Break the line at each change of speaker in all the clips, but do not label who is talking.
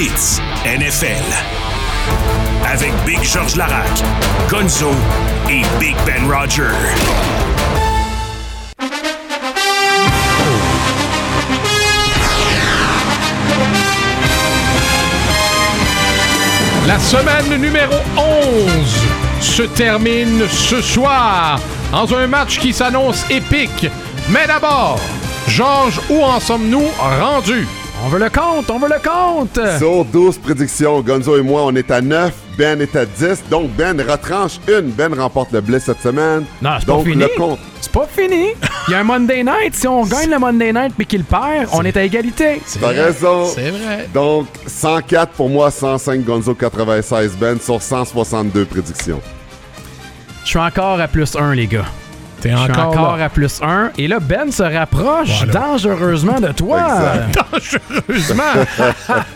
NFL. Avec Big George Larac, Gonzo et Big Ben Roger.
La semaine numéro 11 se termine ce soir dans un match qui s'annonce épique. Mais d'abord, Georges, où en sommes-nous rendus?
On veut le compte, on veut le compte!
Sur 12 prédictions, Gonzo et moi, on est à 9. Ben est à 10. Donc, Ben retranche une. Ben remporte le blitz cette semaine.
Non, c'est pas
Donc,
fini.
le compte.
C'est pas fini. Il y a un Monday Night. Si on gagne le Monday Night puis qu'il perd, on est à égalité.
T'as raison.
C'est vrai.
Donc, 104 pour moi, 105 Gonzo, 96 Ben sur 162 prédictions.
Je suis encore à plus 1, les gars.
T'es encore,
encore à plus 1. Et là, Ben se rapproche
Voilà.
dangereusement de toi.
Dangereusement.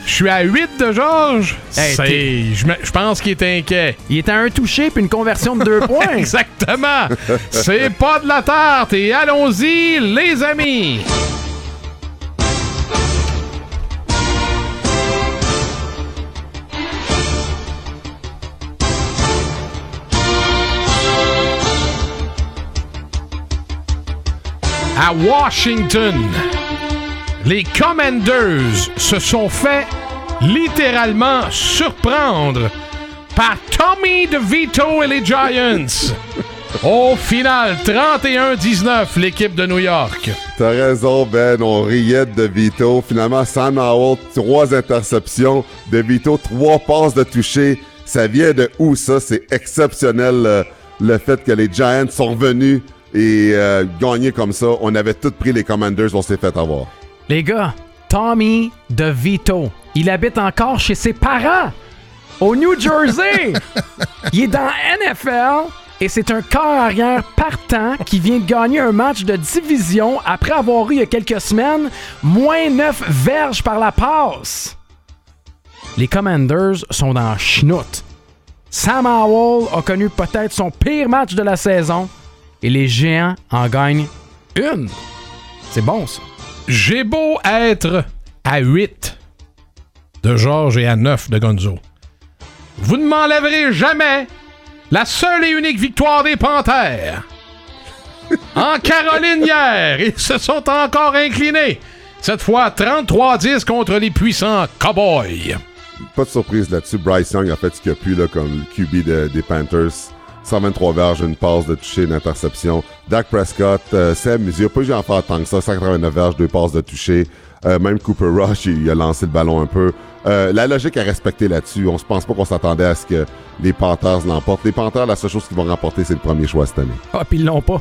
Je suis à 8 de Georges.
Hey,
je pense qu'il est inquiet.
Il est à un touché puis une conversion de deux points.
Exactement. C'est pas de la tarte. Et allons-y, les amis. À Washington, les Commanders se sont fait littéralement surprendre par Tommy DeVito et les Giants. Au final, 31-19, l'équipe de New York.
T'as raison, Ben. On riait de Vito. Finalement, Sam Howell, trois interceptions. De Vito, trois passes de toucher. Ça vient de où, ça? C'est exceptionnel, euh, le fait que les Giants sont venus et euh, gagné comme ça. On avait tous pris les Commanders, on s'est fait avoir.
Les gars, Tommy DeVito, il habite encore chez ses parents au New Jersey. il est dans NFL et c'est un corps arrière partant qui vient de gagner un match de division après avoir eu il y a quelques semaines moins 9 verges par la passe. Les Commanders sont dans chenoute. Sam Howell a connu peut-être son pire match de la saison et les Géants en gagnent une. C'est bon ça.
J'ai beau être à 8 de Georges et à 9 de Gonzo. Vous ne m'enlèverez jamais la seule et unique victoire des Panthères. En Caroline hier, ils se sont encore inclinés. Cette fois 33-10 contre les puissants Cowboys.
Pas de surprise là-dessus. Bryce Young a fait ce qu'il a pu là, comme QB de- des Panthers. 123 verges, une passe de toucher, une interception. Dak Prescott, euh, Sam, il a pas eu en faire tant que ça. 189 verges, deux passes de toucher. Euh, même Cooper Rush, il a lancé le ballon un peu. Euh, la logique à respecter là-dessus. On se pense pas qu'on s'attendait à ce que les Panthers l'emportent. Les Panthers, la seule chose qu'ils vont remporter, c'est le premier choix cette année.
Ah, puis ils l'ont pas.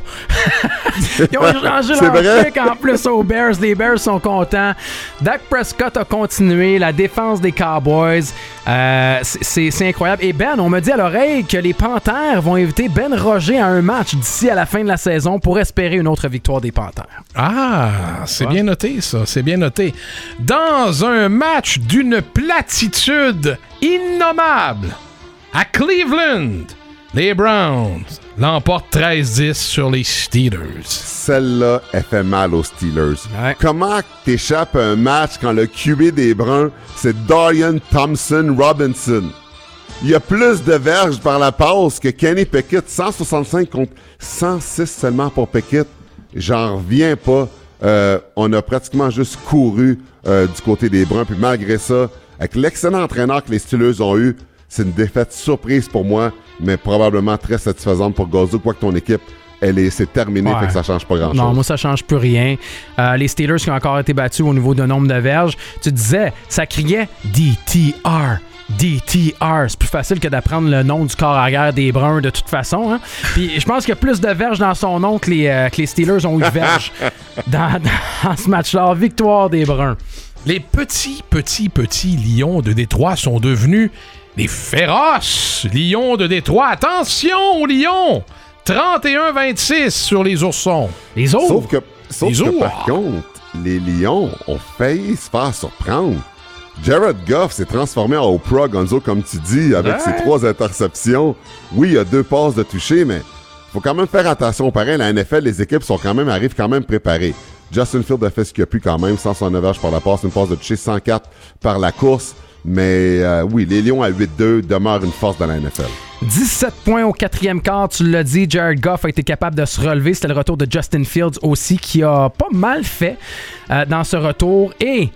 ils ont changé leur
vrai?
pick en plus aux Bears. Les Bears sont contents. Dak Prescott a continué. La défense des Cowboys, euh, c'est- incroyable. Et Ben, on me dit à l'oreille que les Panthères vont inviter Ben Roger à un match d'ici à la fin de la saison pour espérer une autre victoire des Panthères.
Ah, c'est bien noté, ça. C'est bien noté. Dans un match d'une platitude innommable, à Cleveland, les Browns l'emportent 13-10 sur les Steelers.
Celle-là, elle fait mal aux Steelers.
Ouais.
Comment t'échappes un match quand le QB des Bruns, c'est Dorian Thompson Robinson? Il y a plus de verges par la passe que Kenny Pickett, 165 contre 106 seulement pour Pickett. J'en reviens pas. Euh, on a pratiquement juste couru euh, du côté des Bruns. Puis malgré ça, avec l'excellent entraîneur que les Steelers ont eu, c'est une défaite surprise pour moi, mais probablement très satisfaisante pour Gozo. Quoi que ton équipe, elle est, c'est terminé,
Ouais.
fait que ça change pas grand-chose.
Non, moi, ça change plus rien. Euh, les Steelers qui ont encore été battus au niveau de nombre de verges. Tu disais, ça criait DTR. DTR. C'est plus facile que d'apprendre le nom du corps arrière des Bruns de toute façon. hein. Puis je pense qu'il y a plus de verges dans son nom que les, euh, que les Steelers ont eu de verges dans, dans ce match-là. Victoire des Bruns.
Les petits, petits, petits lions de Détroit sont devenus des féroces lions de Détroit. Attention aux lions! 31-26 sur les oursons.
Les autres.
Sauf que, sauf
Les
que par contre, les Lions ont failli se faire surprendre. Jared Goff s'est transformé en Oprah Gonzo, comme tu dis, avec
Ouais.
ses trois interceptions. Oui, il y a deux passes de toucher, mais faut quand même faire attention. Pareil, la NFL, les équipes sont quand même, arrivent quand même préparées. Justin Field a fait ce qu'il a pu quand même, 169 verges par la passe, une passe de toucher, 104 par la course. Mais euh, oui, les Lions à 8-2 demeurent une force dans la NFL.
17 points au quatrième quart, tu l'as dit. Jared Goff a été capable de se relever. C'était le retour de Justin Fields aussi, qui a pas mal fait euh, dans ce retour. Et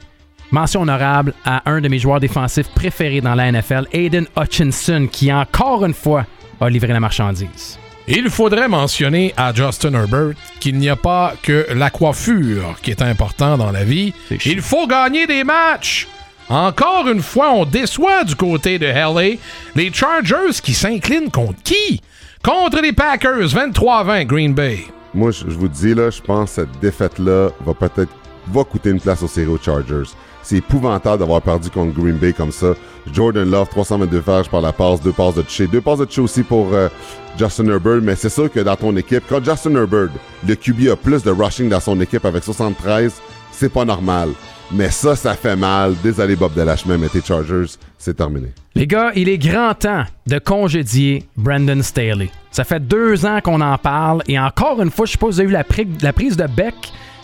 mention honorable à un de mes joueurs défensifs préférés dans la NFL, Aiden Hutchinson, qui encore une fois a livré la marchandise.
Il faudrait mentionner à Justin Herbert qu'il n'y a pas que la coiffure qui est important dans la vie. Il faut gagner des matchs. Encore une fois, on déçoit du côté de LA les Chargers qui s'inclinent contre qui? Contre les Packers, 23-20 Green Bay.
Moi, je je vous dis, là, je pense que cette défaite-là va peut-être va coûter une place au série aux Chargers. C'est épouvantable d'avoir perdu contre Green Bay comme ça. Jordan Love, 322 verges par la passe, deux passes de toucher. Deux passes de toucher aussi pour euh, Justin Herbert, mais c'est sûr que dans ton équipe, quand Justin Herbert, le QB a plus de rushing dans son équipe avec 73, c'est pas normal. Mais ça, ça fait mal. Désolé Bob Delachemé, mais tes Chargers, c'est terminé.
Les gars, il est grand temps de congédier Brandon Staley. Ça fait deux ans qu'on en parle et encore une fois, je si vous avez pri- la prise de bec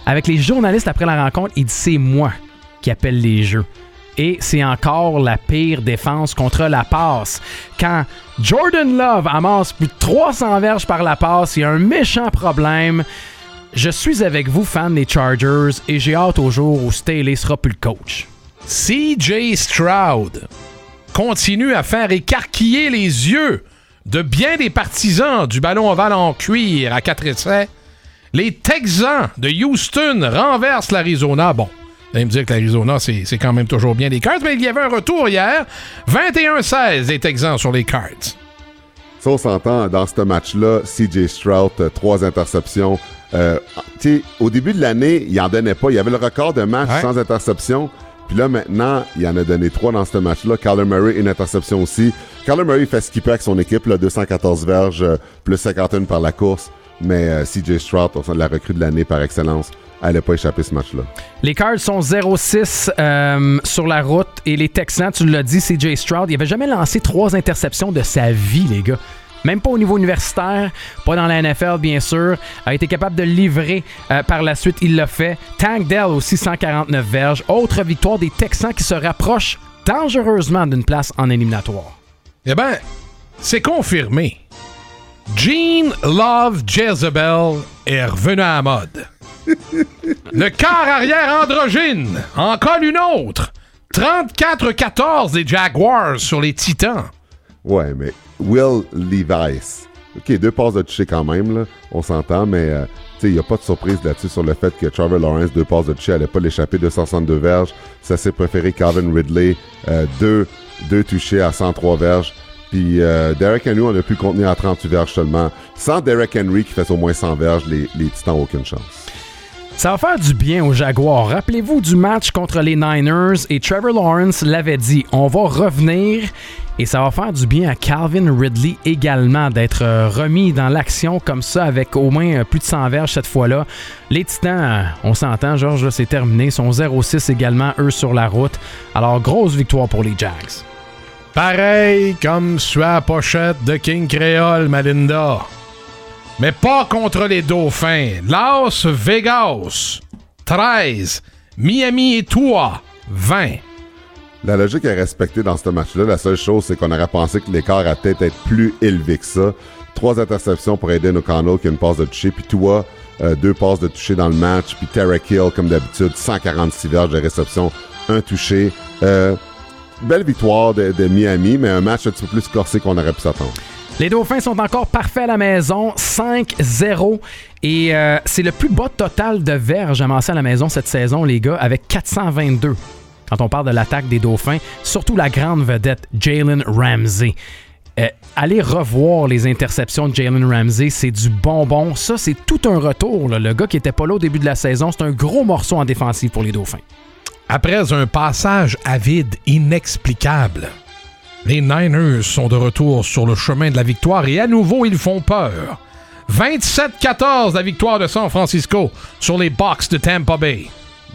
avec les journalistes après la rencontre. Il dit c'est moi qui appelle les jeux. Et c'est encore la pire défense contre la passe. Quand Jordan Love amasse plus de 300 verges par la passe, il y a un méchant problème. Je suis avec vous, fan des Chargers, et j'ai hâte au jour où Staley sera plus le coach.
CJ Stroud continue à faire écarquiller les yeux de bien des partisans du ballon ovale en cuir à 4 essais. Les Texans de Houston renversent l'Arizona. Bon, vous allez me dire que l'Arizona, c'est quand même toujours bien les Cards, mais il y avait un retour hier. 21-16 des Texans sur les Cards.
Ça, on s'entend, dans ce match-là, CJ Stroud, euh, trois interceptions. Euh, tu sais, au début de l'année, il en donnait pas. Il y avait le record de match
Ouais.
sans interception. Puis là, maintenant, il en a donné trois dans ce match-là. Kyler Murray, une interception aussi. Kyler Murray fait ce qu'il peut avec son équipe, là, 214 verges, euh, plus 51 par la course. Mais euh, CJ Stroud, la recrue de l'année par excellence, elle n'a pas échappé ce match-là.
Les Cards sont 0-6 euh, sur la route et les Texans, tu l'as dit, CJ Stroud, il avait jamais lancé trois interceptions de sa vie, les gars. Même pas au niveau universitaire, pas dans la NFL, bien sûr. A été capable de livrer euh, par la suite, il l'a fait. Tank Dell aussi, 149 verges. Autre victoire des Texans qui se rapprochent dangereusement d'une place en éliminatoire.
Eh ben, c'est confirmé. Gene Love Jezebel est revenu à la mode. Le quart arrière androgyne en colle une autre. 34-14 des Jaguars sur les Titans.
Ouais, mais Will Levis. OK, deux passes de toucher quand même, là. On s'entend, mais euh, il n'y a pas de surprise là-dessus sur le fait que Trevor Lawrence, deux passes de toucher, allait pas l'échapper 262 verges. Ça s'est préféré Calvin Ridley, euh, deux, deux touchés à 103 verges. Puis euh, Derek Henry, on a pu contenir à 38 verges seulement. Sans Derek Henry qui fait au moins 100 verges, les, Titans n'ont aucune chance.
Ça va faire du bien aux Jaguars. Rappelez-vous du match contre les Niners et Trevor Lawrence l'avait dit. On va revenir et ça va faire du bien à Calvin Ridley également d'être euh, remis dans l'action comme ça avec au moins euh, plus de 100 verges cette fois-là. Les Titans, on s'entend, Georges, c'est terminé. Ils sont 0-6 également, eux, sur la route. Alors, grosse victoire pour les Jags.
Pareil comme sur la pochette de King Creole, Malinda. Mais pas contre les Dauphins. Las Vegas, 13. Miami et toi, 20.
La logique est respectée dans ce match-là. La seule chose, c'est qu'on aurait pensé que l'écart a peut-être être plus élevé que ça. Trois interceptions pour Aiden O'Connell qui a une passe de toucher. Puis toi, euh, deux passes de toucher dans le match. Puis Tarek Hill, comme d'habitude, 146 verges de réception, un touché. Euh, belle victoire de, Miami, mais un match un petit peu plus corsé qu'on aurait pu s'attendre.
Les Dauphins sont encore parfaits à la maison, 5-0. Et euh, c'est le plus bas total de verges amassé à la maison cette saison, les gars, avec 422. Quand on parle de l'attaque des Dauphins, surtout la grande vedette, Jalen Ramsey. Euh, allez revoir les interceptions de Jalen Ramsey, c'est du bonbon. Ça, c'est tout un retour. Le gars qui était pas là au début de la saison, c'est un gros morceau en défensive pour les Dauphins.
Après un passage à vide inexplicable, les Niners sont de retour sur le chemin de la victoire et à nouveau ils font peur. 27-14 la victoire de San Francisco sur les Bucks de Tampa Bay.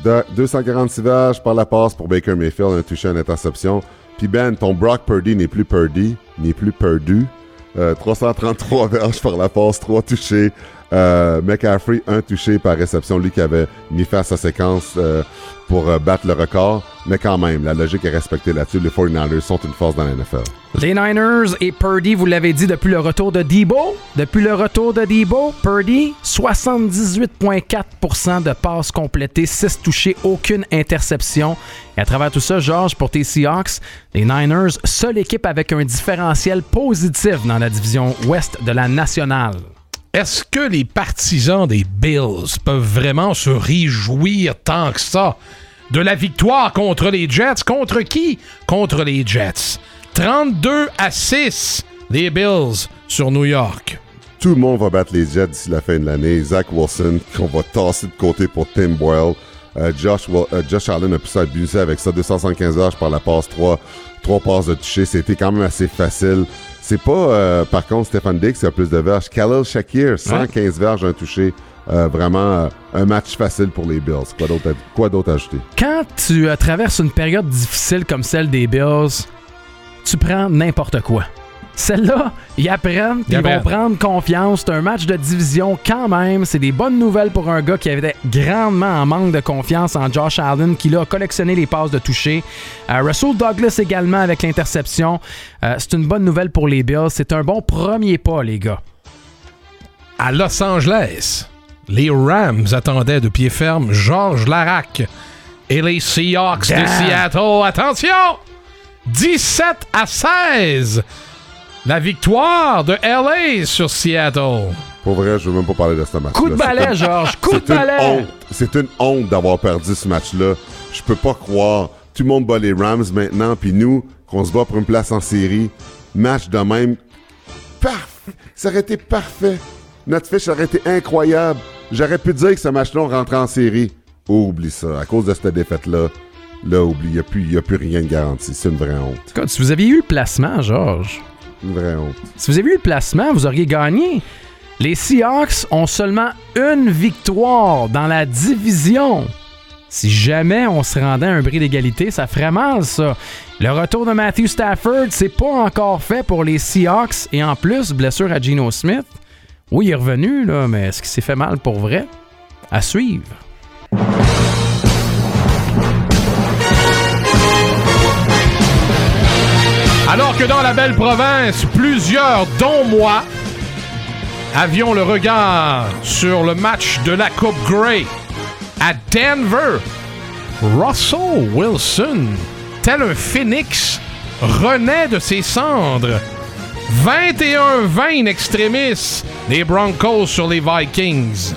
De 246 verges par la passe pour Baker Mayfield, un touché, une interception. Puis Ben, ton Brock Purdy n'est plus Purdy, n'est plus perdu. Euh, 333 verges par la passe, 3 touchés, Euh, McCaffrey, un touché par réception, lui qui avait mis fin à sa séquence euh, pour euh, battre le record. Mais quand même, la logique est respectée là-dessus. Les 49ers sont une force dans la NFL.
Les Niners et Purdy, vous l'avez dit depuis le retour de Debo. Depuis le retour de Debo, Purdy, 78,4% de passes complétées, 6 touchés, aucune interception. Et à travers tout ça, Georges, pour tes Seahawks, les Niners, seule équipe avec un différentiel positif dans la division ouest de la nationale.
Est-ce que les partisans des Bills peuvent vraiment se réjouir tant que ça? De la victoire contre les Jets? Contre qui? Contre les Jets. 32 à 6, les Bills sur New York.
Tout le monde va battre les Jets d'ici la fin de l'année. Zach Wilson, qu'on va tasser de côté pour Tim Boyle. Euh, Josh, euh, Josh Allen a pu s'abuser avec ça. 275 heures par la passe 3. 3 passes de toucher. C'était quand même assez facile. C'est pas, euh, par contre, Stéphane Dix qui a plus de verges. Khalil Shakir, 115 verges, un touché. Euh, vraiment euh, un match facile pour les Bills. Quoi d'autre quoi ajouter?
Quand tu euh, traverses une période difficile comme celle des Bills, tu prends n'importe quoi. Celle-là, ils apprennent,
Ils
vont prendre confiance. C'est un match de division quand même. C'est des bonnes nouvelles pour un gars qui avait grandement en manque de confiance en Josh Allen, qui là, a collectionné les passes de toucher. Euh, Russell Douglas également avec l'interception. Euh, c'est une bonne nouvelle pour les Bills. C'est un bon premier pas, les gars.
À Los Angeles, les Rams attendaient de pied ferme Georges Larac et les Seahawks de. Seattle. Attention! 17 à 16. La victoire de LA sur Seattle.
Pour vrai, je veux même pas parler de ce match.
Coup de balai, Georges. Coup de
C'est une
balai.
honte. C'est une honte d'avoir perdu ce match-là. Je peux pas croire. Tout le monde bat les Rams maintenant, puis nous, qu'on se bat pour une place en série. Match de même. Parfait. Ça aurait été parfait. Notre fiche aurait été incroyable. J'aurais pu dire que ce match-là, on rentrait en série. Oh, oublie ça. À cause de cette défaite-là, là, oublie. Il n'y a, plus- y a plus rien de garanti. C'est une vraie honte.
Écoute, si vous aviez eu le placement, Georges,
Une vraie honte.
Si vous avez eu le placement, vous auriez gagné. Les Seahawks ont seulement une victoire dans la division. Si jamais on se rendait à un bris d'égalité, ça ferait mal, ça. Le retour de Matthew Stafford, c'est pas encore fait pour les Seahawks. Et en plus, blessure à Geno Smith. Oui, il est revenu, là, mais est-ce qu'il s'est fait mal pour vrai? À suivre.
Alors que dans la belle province, plusieurs, dont moi, avions le regard sur le match de la Coupe Grey à Denver. Russell Wilson, tel un phénix, renaît de ses cendres. 21-20 in extremis, les Broncos sur les Vikings.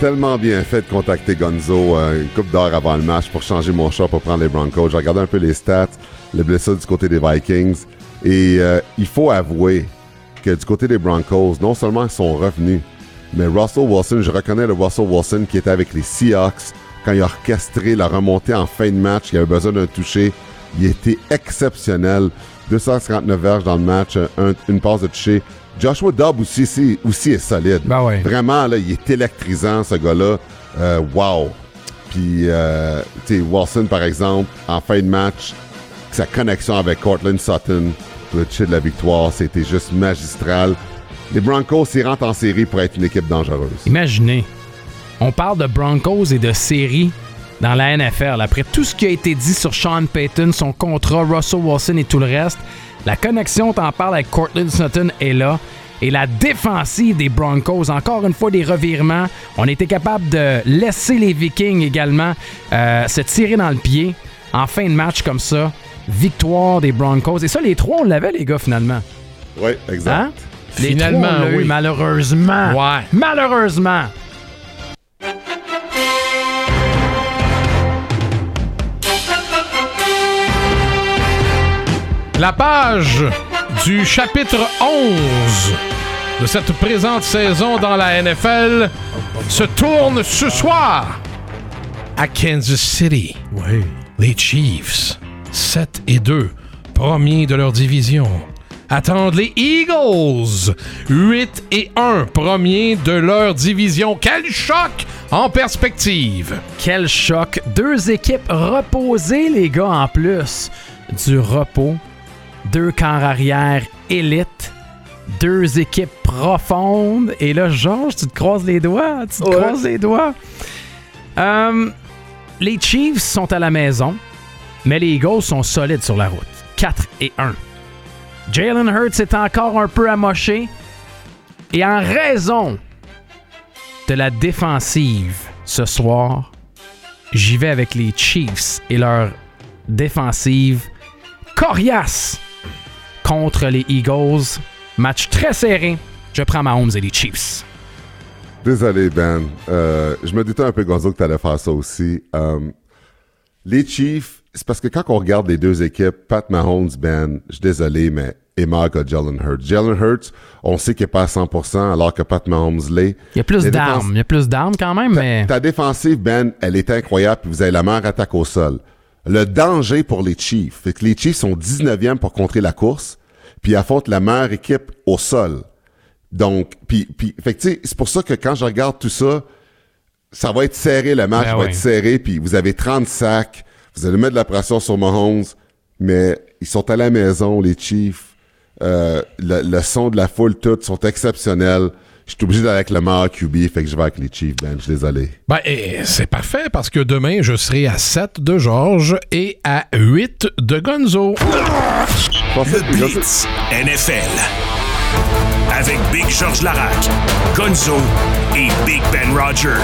tellement bien fait de contacter Gonzo euh, une coupe d'heure avant le match pour changer mon choix pour prendre les Broncos. J'ai regardé un peu les stats, les blessures du côté des Vikings. Et euh, il faut avouer que du côté des Broncos, non seulement ils sont revenus, mais Russell Wilson, je reconnais le Russell Wilson qui était avec les Seahawks quand il a orchestré la remontée en fin de match, qui avait besoin d'un toucher. Il était exceptionnel. 259 verges dans le match, un- une passe de toucher. Joshua Dobb aussi, aussi, aussi est solide.
Ben ouais.
Vraiment, là, il est électrisant, ce gars-là. Euh, wow. Puis, euh, tu sais, Wilson, par exemple, en fin de match, sa connexion avec Cortland Sutton pour le toucher de la victoire, c'était juste magistral. Les Broncos, ils rentrent en série pour être une équipe dangereuse.
Imaginez, on parle de Broncos et de séries dans la NFL. Après tout ce qui a été dit sur Sean Payton, son contrat, Russell Wilson et tout le reste, la connexion, t'en parles avec Cortland Sutton est là. Et la défensive des Broncos, encore une fois des revirements. On était capable de laisser les Vikings également euh, se tirer dans le pied en fin de match comme ça. Victoire des Broncos. Et ça, les trois, on l'avait, les gars, finalement.
Oui, exact.
Hein? Les
Finalement,
trois, on l'a eu,
oui.
malheureusement.
Ouais.
Malheureusement.
La page du chapitre 11 de cette présente saison dans la NFL se tourne ce soir à Kansas City.
Oui.
Les Chiefs, 7 et 2, premiers de leur division, attendent les Eagles, 8 et 1, premiers de leur division. Quel choc en perspective!
Quel choc. Deux équipes reposées, les gars, en plus. Du repos. Deux camps arrière élite. Deux équipes profondes. Et là, Georges, tu te croises les doigts. Tu te
Ouais.
croises les doigts. Euh, les Chiefs sont à la maison, mais les Eagles sont solides sur la route. 4 et 1. Jalen Hurts est encore un peu amoché. Et en raison de la défensive ce soir, j'y vais avec les Chiefs et leur défensive coriace contre les Eagles. Match très serré. Je prends Mahomes et les Chiefs.
Désolé, Ben. Euh, je me doutais un peu, Gonzo, que tu allais faire ça aussi. Euh, les Chiefs, c'est parce que quand on regarde les deux équipes, Pat Mahomes, Ben, je suis désolé, mais manque à Jalen Hurts. Jalen Hurts, on sait qu'il n'est pas à 100%, alors que Pat Mahomes l'est.
Il y a plus d'armes. Il y a plus d'armes quand même, mais.
Ta défensive, Ben, elle est incroyable, puis vous avez la meilleure attaque au sol. Le danger pour les Chiefs, c'est que les Chiefs sont 19e pour contrer la course, puis affrontent la meilleure équipe au sol. Donc, puis, puis fait que, c'est pour ça que quand je regarde tout ça, ça va être serré, le match
Ben
va être serré, puis vous avez 30 sacs, vous allez mettre de la pression sur Mahomes, mais ils sont à la maison, les Chiefs. Euh, le, le son de la foule, tout, sont exceptionnels. Je suis obligé d'aller avec le meilleur QB, fait que je vais avec les Chiefs, Ben, je suis désolé.
Ben, eh, c'est parfait parce que demain, je serai à 7 de Georges et à 8 de Gonzo.
Le Blitz NFL. Avec Big Georges Larac, Gonzo et Big Ben Roger.